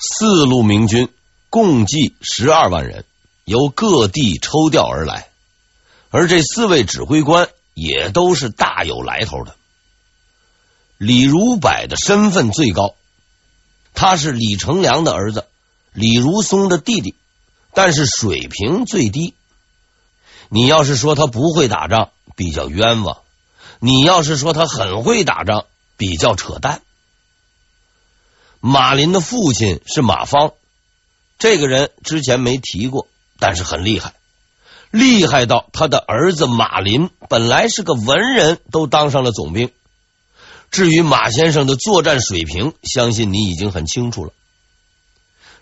四路明军共计十二万人，由各地抽调而来，而这四位指挥官也都是大有来头的。李如柏的身份最高，他是李成梁的儿子，李如松的弟弟，但是水平最低。你要是说他不会打仗，比较冤枉；你要是说他很会打仗，比较扯淡。马林的父亲是马芳，这个人之前没提过，但是很厉害，厉害到他的儿子马林本来是个文人，都当上了总兵。至于马先生的作战水平，相信你已经很清楚了。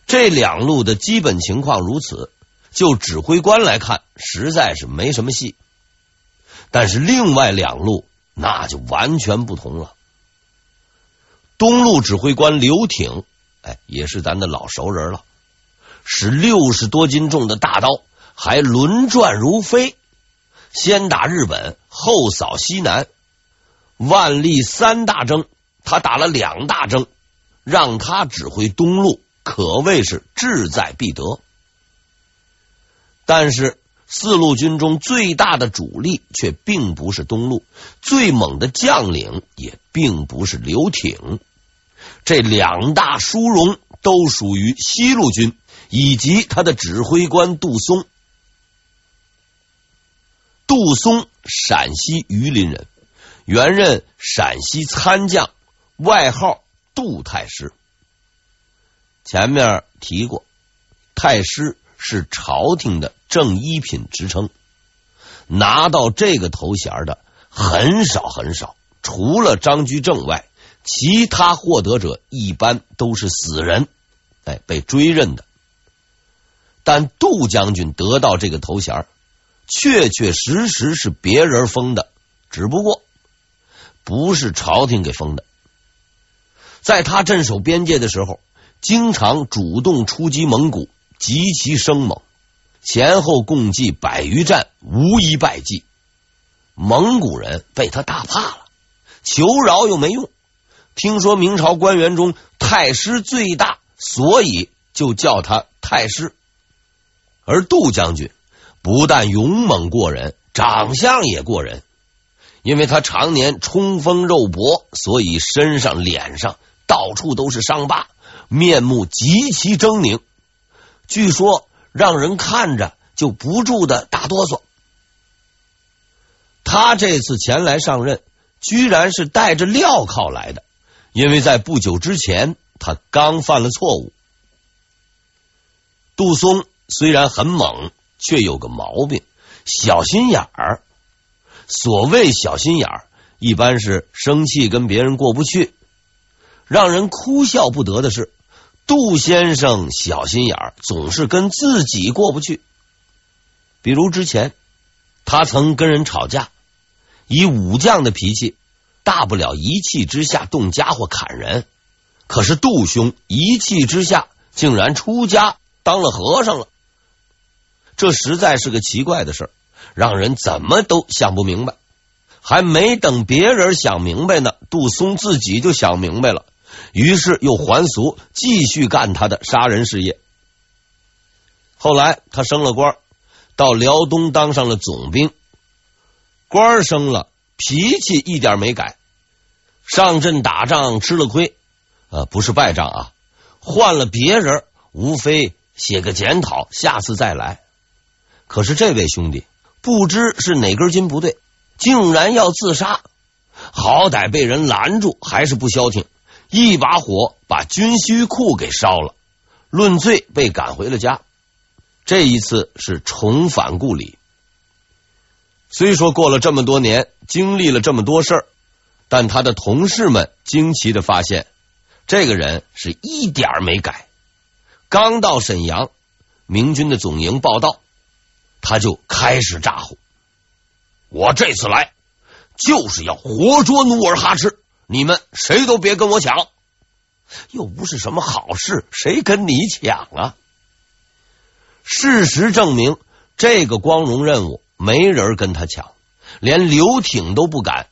这两路的基本情况如此，就指挥官来看，实在是没什么戏。但是另外两路那就完全不同了。东路指挥官刘挺，哎，也是咱的老熟人了，使六十多斤重的大刀，还轮转如飞，先打日本，后扫西南，万历三大征，他打了两大征，让他指挥东路，可谓是志在必得。但是四路军中最大的主力却并不是东路，最猛的将领也并不是刘挺。这两大殊荣都属于西路军以及他的指挥官杜松。杜松，陕西榆林人，原任陕西参将，外号杜太师。前面提过，太师是朝廷的正一品职称，拿到这个头衔的很少很少，除了张居正外。其他获得者一般都是死人，哎，被追认的。但杜将军得到这个头衔，确确实实是别人封的，只不过不是朝廷给封的。在他镇守边界的时候，经常主动出击蒙古，极其生猛，前后共计百余战，无一败绩。蒙古人被他打怕了，求饶又没用。听说明朝官员中太师最大，所以就叫他太师。而杜将军不但勇猛过人，长相也过人，因为他常年冲锋肉搏，所以身上、脸上到处都是伤疤，面目极其狰狞。据说让人看着就不住的打哆嗦。他这次前来上任，居然是带着镣铐来的。因为在不久之前，他刚犯了错误。杜松虽然很猛，却有个毛病，小心眼儿。所谓小心眼儿，一般是生气跟别人过不去。让人哭笑不得的是，杜先生小心眼儿，总是跟自己过不去。比如之前，他曾跟人吵架，以武将的脾气。大不了一气之下动家伙砍人，可是杜兄一气之下竟然出家当了和尚了，这实在是个奇怪的事，让人怎么都想不明白。还没等别人想明白呢，杜松自己就想明白了，于是又还俗，继续干他的杀人事业。后来他升了官，到辽东当上了总兵，官升了。脾气一点没改，上阵打仗吃了亏，呃，不是败仗啊，换了别人，无非写个检讨，下次再来。可是这位兄弟不知是哪根筋不对，竟然要自杀，好歹被人拦住，还是不消停，一把火把军需库给烧了，论罪被赶回了家。这一次是重返故里。虽说过了这么多年，经历了这么多事儿，但他的同事们惊奇的发现，这个人是一点没改。刚到沈阳，明军的总营报道，他就开始咋呼：“我这次来就是要活捉努尔哈赤，你们谁都别跟我抢。又不是什么好事，谁跟你抢啊？”事实证明，这个光荣任务。没人跟他抢，连刘挺都不敢。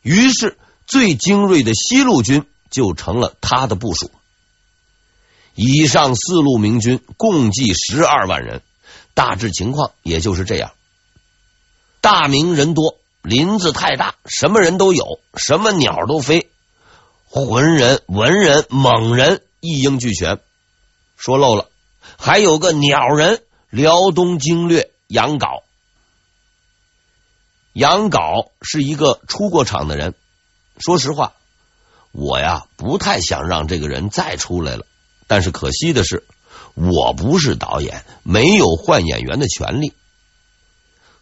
于是，最精锐的西路军就成了他的部署。以上四路明军共计十二万人，大致情况也就是这样。大明人多，林子太大，什么人都有，什么鸟都飞，浑人、文人、猛人一应俱全。说漏了，还有个鸟人，辽东经略杨镐。杨镐是一个出过场的人。说实话，我呀不太想让这个人再出来了。但是可惜的是，我不是导演，没有换演员的权利。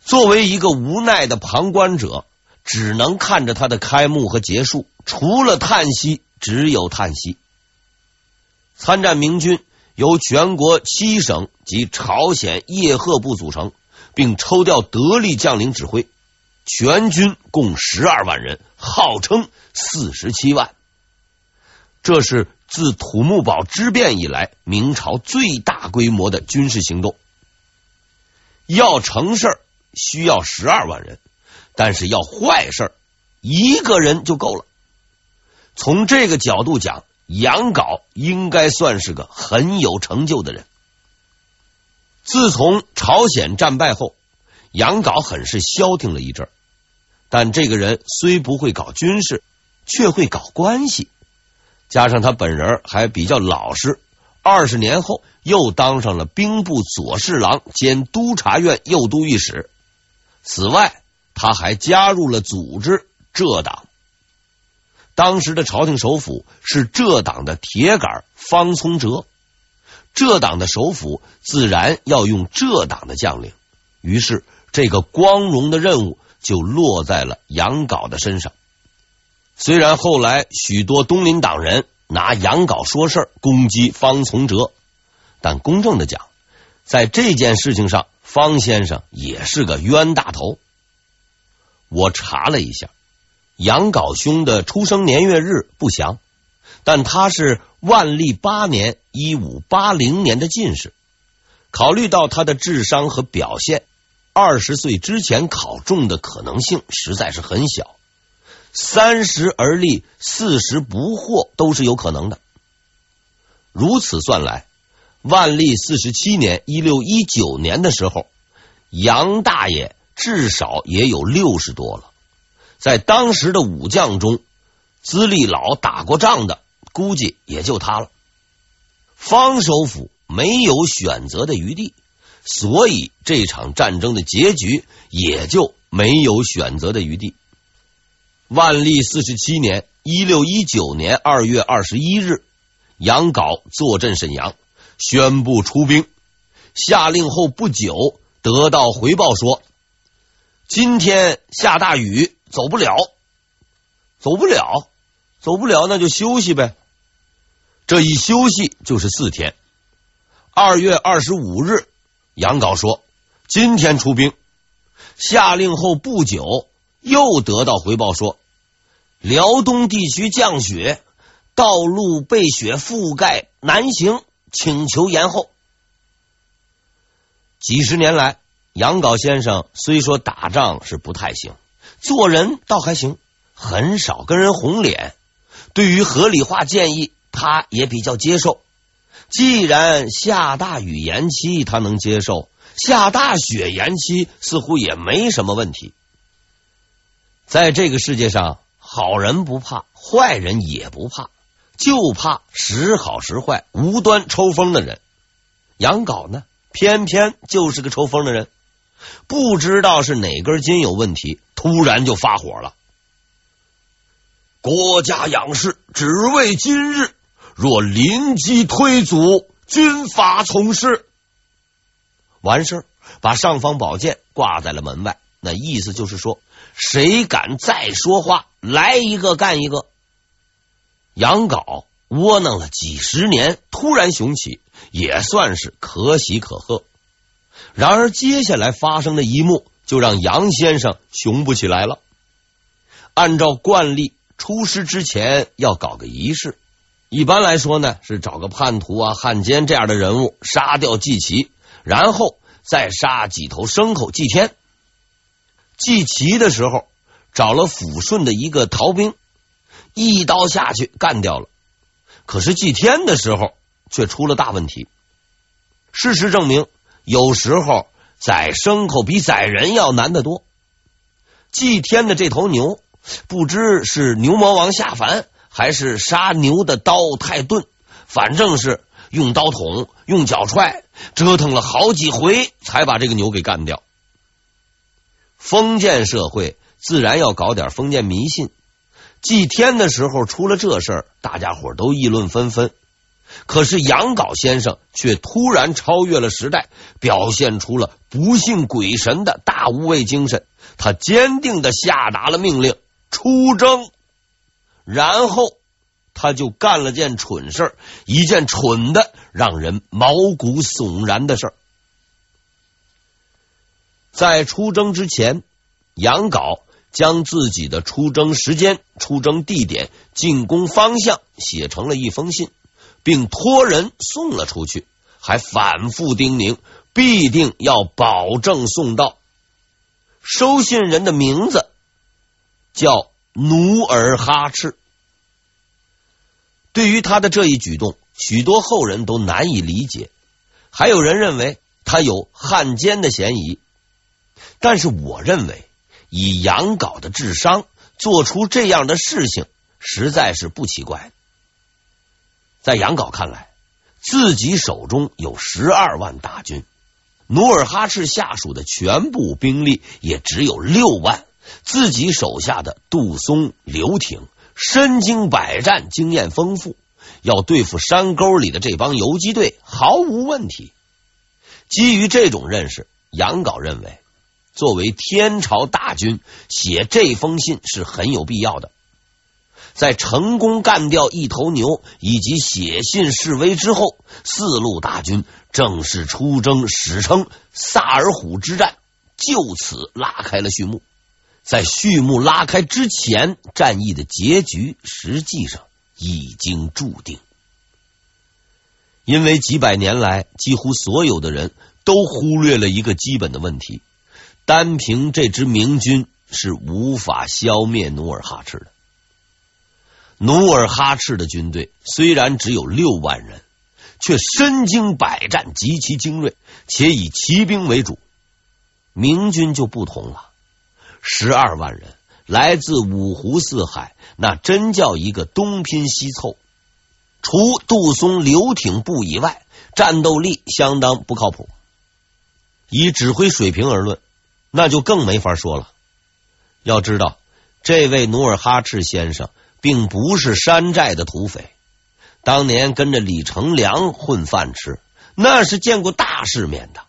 作为一个无奈的旁观者，只能看着他的开幕和结束，除了叹息，只有叹息。参战明军由全国七省及朝鲜叶赫部组成，并抽调得力将领指挥，全军共十二万人，号称四十七万。这是自土木堡之变以来明朝最大规模的军事行动。要成事儿需要十二万人，但是要坏事一个人就够了。从这个角度讲，杨镐应该算是个很有成就的人。自从朝鲜战败后，杨镐很是消停了一阵，但这个人虽不会搞军事，却会搞关系。加上他本人还比较老实，二十年后又当上了兵部左侍郎兼督察院右都御史。此外，他还加入了组织浙党。当时的朝廷首辅是浙党的铁杆方从哲，浙党的首辅自然要用浙党的将领。于是，这个光荣的任务就落在了杨镐的身上。虽然后来许多东林党人拿杨镐说事儿，攻击方从哲，但公正的讲，在这件事情上，方先生也是个冤大头。我查了一下，杨镐兄的出生年月日不详，但他是万历八年（一五八零年）的进士。考虑到他的智商和表现，二十岁之前考中的可能性实在是很小。三十而立，四十不惑，都是有可能的。如此算来，万历四十七年（一六一九年）的时候，杨大爷至少也有六十多了。在当时的武将中，资历老、打过仗的，估计也就他了。方首府没有选择的余地，所以这场战争的结局也就没有选择的余地。万历四十七年（一六一九年）二月二十一日，杨镐坐镇沈阳，宣布出兵。下令后不久，得到回报说：“今天下大雨，走不了，走不了，走不了，那就休息呗。”这一休息就是四天。二月二十五日，杨镐说：“今天出兵。”下令后不久。又得到回报说，辽东地区降雪，道路被雪覆盖，难行，请求延后。几十年来，杨镐先生虽说打仗是不太行，做人倒还行，很少跟人红脸。对于合理化建议，他也比较接受。既然下大雨延期，他能接受；下大雪延期，似乎也没什么问题。在这个世界上，好人不怕，坏人也不怕，就怕时好时坏、无端抽风的人。杨镐呢，偏偏就是个抽风的人，不知道是哪根筋有问题，突然就发火了。国家养士只为今日，若临机推阻，军法从事。完事儿，把尚方宝剑挂在了门外。那意思就是说，谁敢再说话，来一个干一个。杨镐窝囊了几十年，突然雄起，也算是可喜可贺。然而，接下来发生的一幕就让杨先生雄不起来了。按照惯例，出师之前要搞个仪式，一般来说呢，是找个叛徒啊、汉奸这样的人物杀掉祭旗，然后再杀几头牲口祭天。祭旗的时候，找了抚顺的一个逃兵，一刀下去干掉了。可是祭天的时候，却出了大问题。事实证明，有时候宰牲口比宰人要难得多。祭天的这头牛，不知是牛魔王下凡，还是杀牛的刀太钝，反正是用刀捅、用脚踹，折腾了好几回，才把这个牛给干掉。封建社会自然要搞点封建迷信。祭天的时候出了这事儿，大家伙都议论纷纷。可是杨镐先生却突然超越了时代，表现出了不信鬼神的大无畏精神。他坚定的下达了命令：出征。然后他就干了件蠢事，一件蠢的让人毛骨悚然的事儿。在出征之前，杨镐。将自己的出征时间、出征地点、进攻方向写成了一封信，并托人送了出去，还反复叮咛必定要保证送到。收信人的名字叫努尔哈赤。对于他的这一举动，许多后人都难以理解，还有人认为他有汉奸的嫌疑，但是我认为。以杨镐的智商做出这样的事情，实在是不奇怪。在杨镐看来，自己手中有十二万大军，努尔哈赤下属的全部兵力也只有六万，自己手下的杜松、刘挺身经百战，经验丰富，要对付山沟里的这帮游击队毫无问题。基于这种认识，杨镐认为。作为天朝大军，写这封信是很有必要的。在成功干掉一头牛以及写信示威之后，四路大军正式出征，史称萨尔浒之战就此拉开了序幕。在序幕拉开之前，战役的结局实际上已经注定，因为几百年来，几乎所有的人都忽略了一个基本的问题。单凭这支明军是无法消灭努尔哈赤的。努尔哈赤的军队虽然只有六万人，却身经百战，极其精锐，且以骑兵为主。明军就不同了，十二万人来自五湖四海，那真叫一个东拼西凑。除杜松、刘挺部以外，战斗力相当不靠谱。以指挥水平而论。那就更没法说了。要知道，这位努尔哈赤先生并不是山寨的土匪，当年跟着李成梁混饭吃，那是见过大世面的。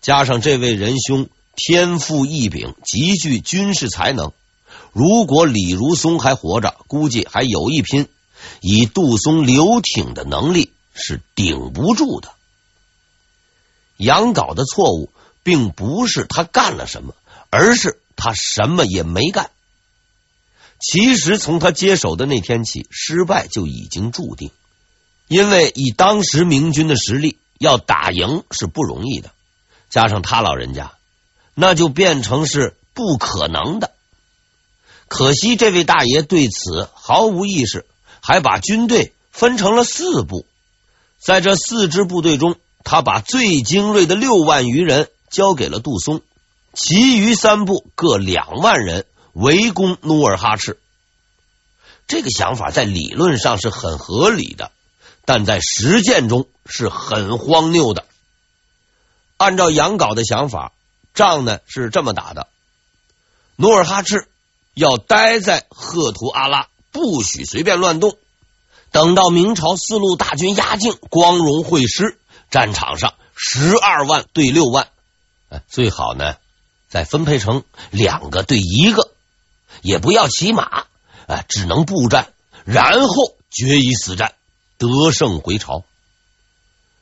加上这位仁兄天赋异禀，极具军事才能，如果李如松还活着，估计还有一拼。以杜松、刘挺的能力，是顶不住的。杨镐的错误。并不是他干了什么，而是他什么也没干。其实从他接手的那天起，失败就已经注定。因为以当时明军的实力，要打赢是不容易的，加上他老人家，那就变成是不可能的。可惜这位大爷对此毫无意识，还把军队分成了四部，在这四支部队中，他把最精锐的六万余人。交给了杜松，其余三部各两万人围攻努尔哈赤。这个想法在理论上是很合理的，但在实践中是很荒谬的。按照杨镐的想法，仗呢是这么打的：努尔哈赤要待在赫图阿拉，不许随便乱动。等到明朝四路大军压境，光荣会师，战场上十二万对六万。最好呢，再分配成两个对一个，也不要骑马，啊，只能步战，然后决一死战，得胜回朝。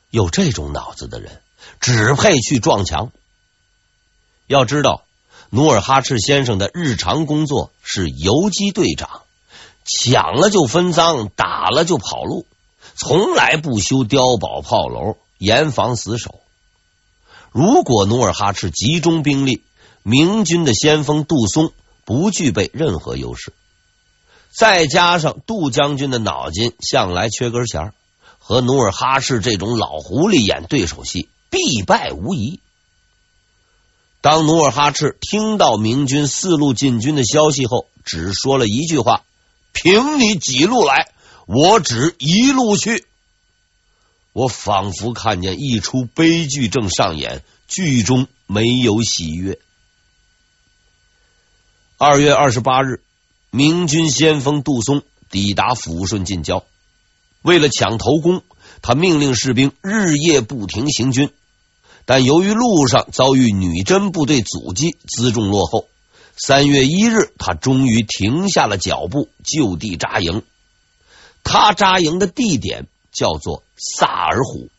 有这种脑子的人，只配去撞墙。要知道，努尔哈赤先生的日常工作是游击队长，抢了就分赃，打了就跑路，从来不修碉堡炮楼，严防死守。如果努尔哈赤集中兵力，明军的先锋杜松不具备任何优势。再加上杜将军的脑筋向来缺根弦，和努尔哈赤这种老狐狸演对手戏，必败无疑。当努尔哈赤听到明军四路进军的消息后，只说了一句话：“凭你几路来，我只一路去。”我仿佛看见一出悲剧正上演，剧中没有喜悦。二月二十八日，明军先锋杜松抵达抚顺近郊。为了抢头功，他命令士兵日夜不停行军，但由于路上遭遇女真部队阻击，辎重落后。三月一日，他终于停下了脚步，就地扎营。他扎营的地点叫做萨尔浒。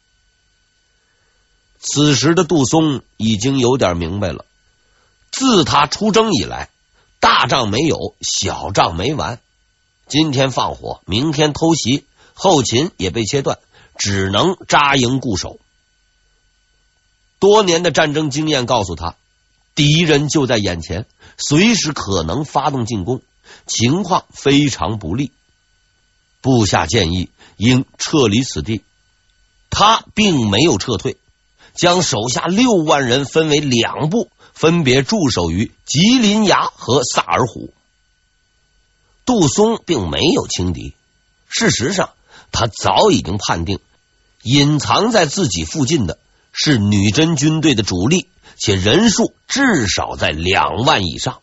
此时的杜松已经有点明白了，自他出征以来，大仗没有，小仗没完。今天放火，明天偷袭。后勤也被切断，只能扎营固守。多年的战争经验告诉他，敌人就在眼前，随时可能发动进攻，情况非常不利。部下建议应撤离此地，他并没有撤退，将手下六万人分为两部，分别驻守于吉林崖和萨尔浒。杜松并没有轻敌，事实上。他早已经判定，隐藏在自己附近的是女真军队的主力，且人数至少在两万以上。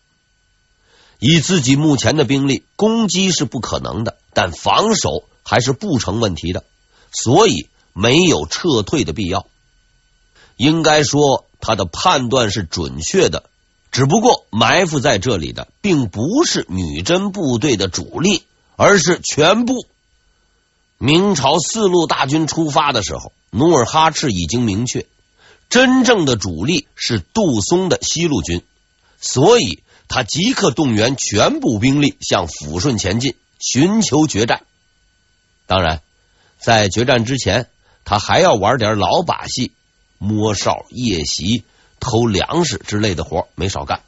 以自己目前的兵力，攻击是不可能的，但防守还是不成问题的，所以没有撤退的必要。应该说，他的判断是准确的，只不过埋伏在这里的并不是女真部队的主力，而是全部。明朝四路大军出发的时候，努尔哈赤已经明确，真正的主力是杜松的西路军，所以他即刻动员全部兵力向抚顺前进，寻求决战。当然，在决战之前，他还要玩点老把戏，摸哨、夜袭、偷粮食之类的活没少干。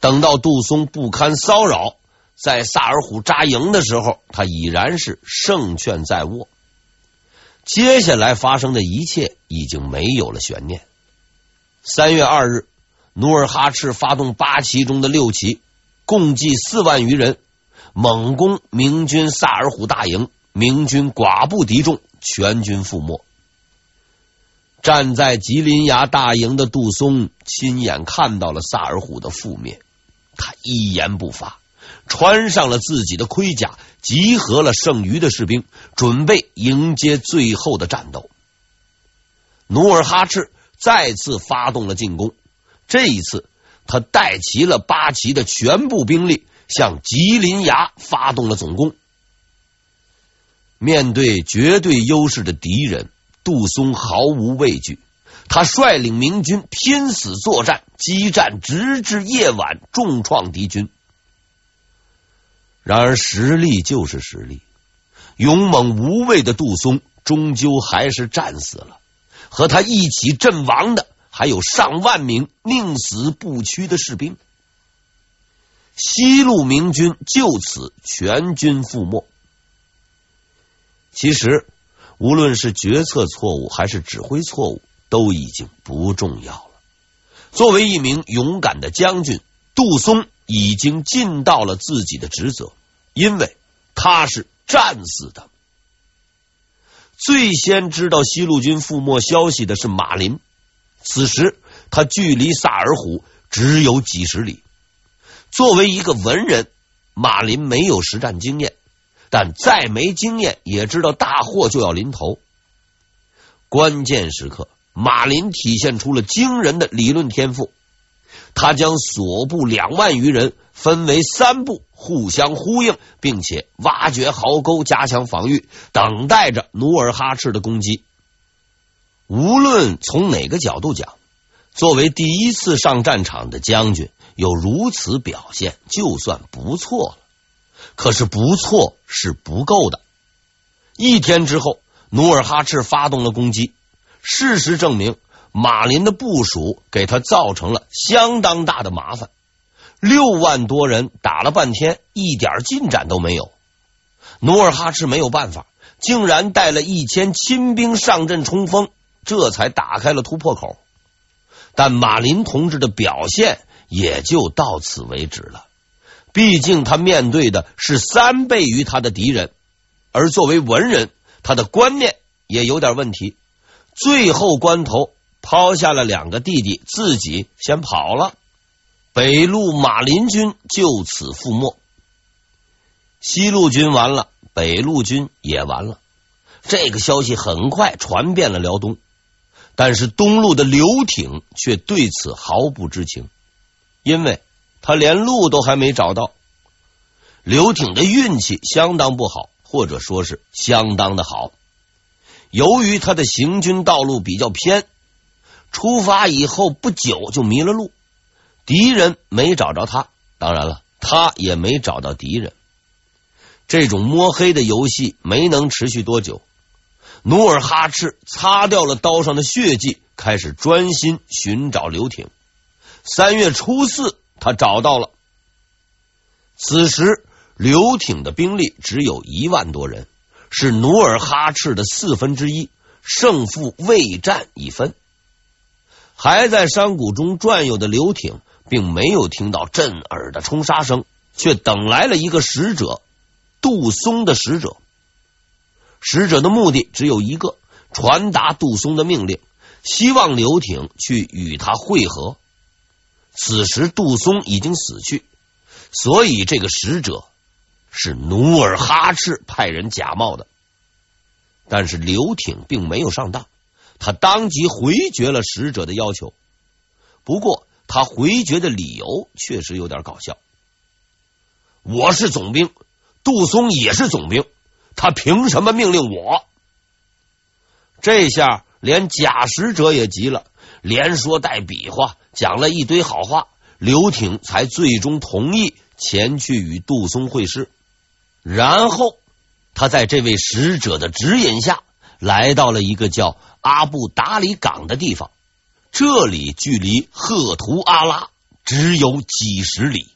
等到杜松不堪骚扰。在萨尔浒扎营的时候，他已然是胜券在握。接下来发生的一切已经没有了悬念。三月二日，努尔哈赤发动八旗中的六旗，共计四万余人，猛攻明军萨尔浒大营，明军寡不敌众，全军覆没。站在吉林崖大营的杜松亲眼看到了萨尔浒的覆灭，他一言不发。穿上了自己的盔甲，集合了剩余的士兵，准备迎接最后的战斗。努尔哈赤再次发动了进攻，这一次他带齐了八旗的全部兵力，向吉林崖发动了总攻。面对绝对优势的敌人，杜松毫无畏惧，他率领明军拼死作战，激战直至夜晚，重创敌军。然而，实力就是实力。勇猛无畏的杜松终究还是战死了。和他一起阵亡的还有上万名宁死不屈的士兵。西路明军就此全军覆没。其实，无论是决策错误还是指挥错误，都已经不重要了。作为一名勇敢的将军，杜松。已经尽到了自己的职责，因为他是战死的。最先知道西路军覆没消息的是马林，此时他距离萨尔浒只有几十里。作为一个文人，马林没有实战经验，但再没经验也知道大祸就要临头。关键时刻，马林体现出了惊人的理论天赋。他将所部两万余人分为三部，互相呼应，并且挖掘壕沟，加强防御，等待着努尔哈赤的攻击。无论从哪个角度讲，作为第一次上战场的将军，有如此表现，就算不错了。可是不错是不够的。一天之后，努尔哈赤发动了攻击。事实证明。马林的部署给他造成了相当大的麻烦，六万多人打了半天，一点进展都没有。努尔哈赤没有办法，竟然带了一千亲兵上阵冲锋，这才打开了突破口。但马林同志的表现也就到此为止了。毕竟他面对的是三倍于他的敌人，而作为文人，他的观念也有点问题。最后关头，抛下了两个弟弟，自己先跑了。北路马林军就此覆没。西路军完了，北路军也完了。这个消息很快传遍了辽东，但是东路的刘挺却对此毫不知情，因为他连路都还没找到。刘挺的运气相当不好，或者说是相当的好。由于他的行军道路比较偏，出发以后不久就迷了路，敌人没找着他，当然了，他也没找到敌人。这种摸黑的游戏没能持续多久。努尔哈赤擦掉了刀上的血迹，开始专心寻找刘挺。三月初四，他找到了。此时，刘挺的兵力只有一万多人。是努尔哈赤的四分之一，胜负未占一分。还在山谷中转悠的刘挺，并没有听到震耳的冲杀声，却等来了一个使者——杜松的使者。使者的目的只有一个：传达杜松的命令，希望刘挺去与他会合。此时杜松已经死去，所以这个使者。是努尔哈赤派人假冒的，但是刘挺并没有上当，他当即回绝了使者的要求。不过他回绝的理由确实有点搞笑。我是总兵，杜松也是总兵，他凭什么命令我？这下连假使者也急了，连说带比划，讲了一堆好话，刘挺才最终同意前去与杜松会师。然后，他在这位使者的指引下，来到了一个叫阿布达里港的地方。这里距离赫图阿拉只有几十里。